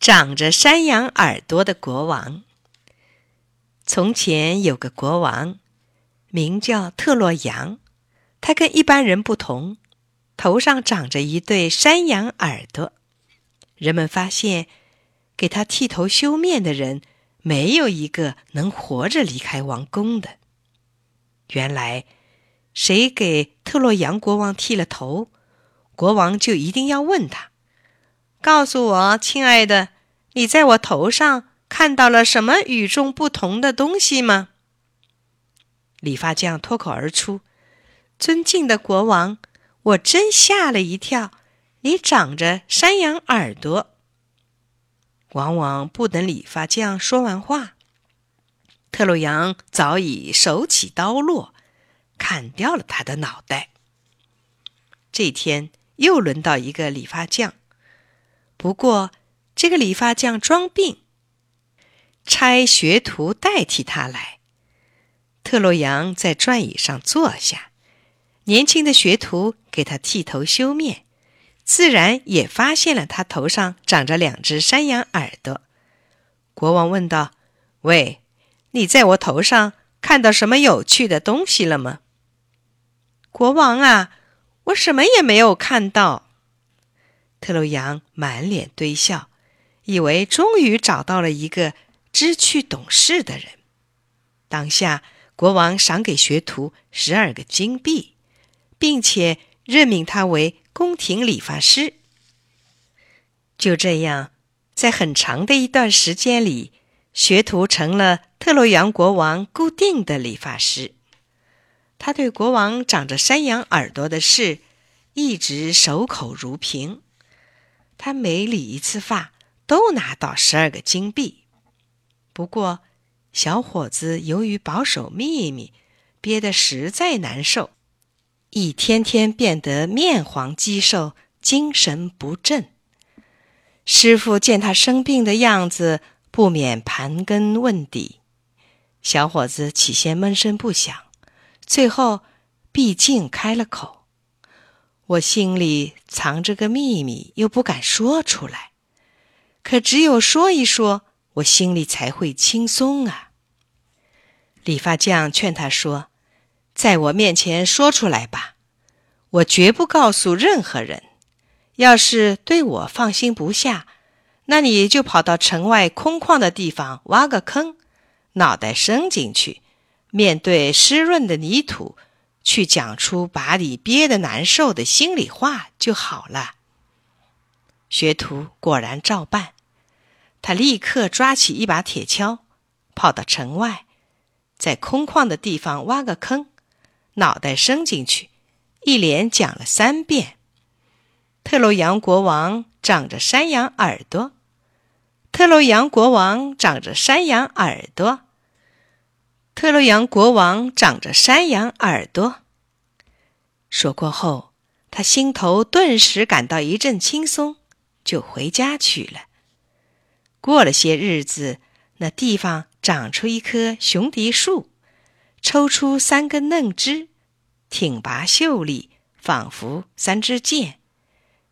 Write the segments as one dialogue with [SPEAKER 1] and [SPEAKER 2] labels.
[SPEAKER 1] 长着山羊耳朵的国王。从前有个国王，名叫特洛扬。他跟一般人不同，头上长着一对山羊耳朵。人们发现，给他剃头修面的人没有一个能活着离开王宫的。原来，谁给特洛扬国王剃了头，国王就一定要问他：“告诉我，亲爱的，你在我头上。”看到了什么与众不同的东西吗？理发匠脱口而出：“尊敬的国王，我真吓了一跳！你长着山羊耳朵。”往往不等理发匠说完话，特洛羊早已手起刀落，砍掉了他的脑袋。这天又轮到一个理发匠，不过这个理发匠装病。差学徒代替他来。特洛扬在转椅上坐下，年轻的学徒给他剃头修面，自然也发现了他头上长着两只山羊耳朵。国王问道：“喂，你在我头上看到什么有趣的东西了吗？”“国王啊，我什么也没有看到。”特洛扬满脸堆笑，以为终于找到了一个。知趣懂事的人。当下，国王赏给学徒十二个金币，并且任命他为宫廷理发师。就这样，在很长的一段时间里，学徒成了特洛阳国王固定的理发师。他对国王长着山羊耳朵的事一直守口如瓶。他每理一次发，都拿到十二个金币。不过，小伙子由于保守秘密，憋得实在难受，一天天变得面黄肌瘦，精神不振。师傅见他生病的样子，不免盘根问底。小伙子起先闷声不响，最后毕竟开了口：“我心里藏着个秘密，又不敢说出来，可只有说一说。”我心里才会轻松啊！理发匠劝他说：“在我面前说出来吧，我绝不告诉任何人。要是对我放心不下，那你就跑到城外空旷的地方挖个坑，脑袋伸进去，面对湿润的泥土，去讲出把你憋得难受的心里话就好了。”学徒果然照办。他立刻抓起一把铁锹，跑到城外，在空旷的地方挖个坑，脑袋伸进去，一连讲了三遍：“特洛阳国王长着山羊耳朵，特洛阳国王长着山羊耳朵，特洛阳国王长着山羊耳朵。”说过后，他心头顿时感到一阵轻松，就回家去了。过了些日子，那地方长出一棵熊笛树，抽出三根嫩枝，挺拔秀丽，仿佛三支箭。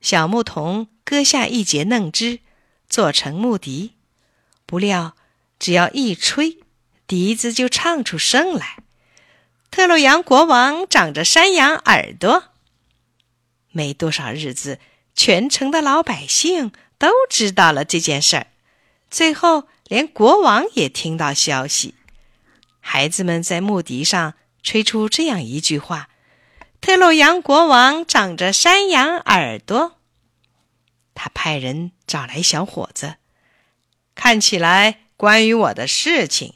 [SPEAKER 1] 小牧童割下一节嫩枝，做成木笛。不料，只要一吹，笛子就唱出声来。特洛阳国王长着山羊耳朵。没多少日子，全城的老百姓都知道了这件事儿。最后，连国王也听到消息。孩子们在木笛上吹出这样一句话：“特洛阳国王长着山羊耳朵。”他派人找来小伙子，看起来关于我的事情，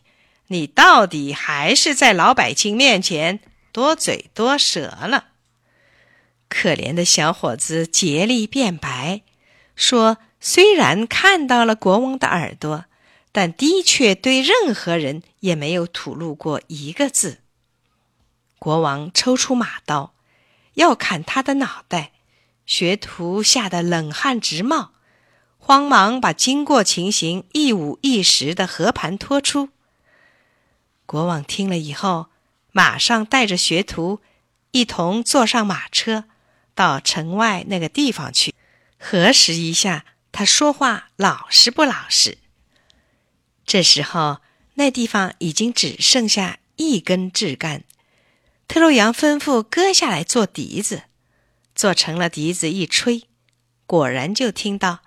[SPEAKER 1] 你到底还是在老百姓面前多嘴多舌了。可怜的小伙子竭力辩白，说。虽然看到了国王的耳朵，但的确对任何人也没有吐露过一个字。国王抽出马刀，要砍他的脑袋，学徒吓得冷汗直冒，慌忙把经过情形一五一十的和盘托出。国王听了以后，马上带着学徒一同坐上马车，到城外那个地方去，核实一下。他说话老实不老实。这时候，那地方已经只剩下一根枝干。特洛羊吩咐割下来做笛子，做成了笛子一吹，果然就听到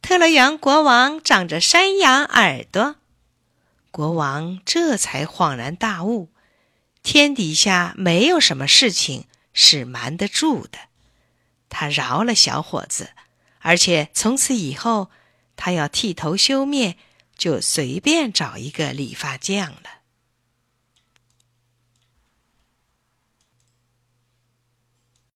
[SPEAKER 1] 特洛羊国王长着山羊耳朵。国王这才恍然大悟：天底下没有什么事情是瞒得住的。他饶了小伙子，而且从此以后，他要剃头修面，就随便找一个理发匠了。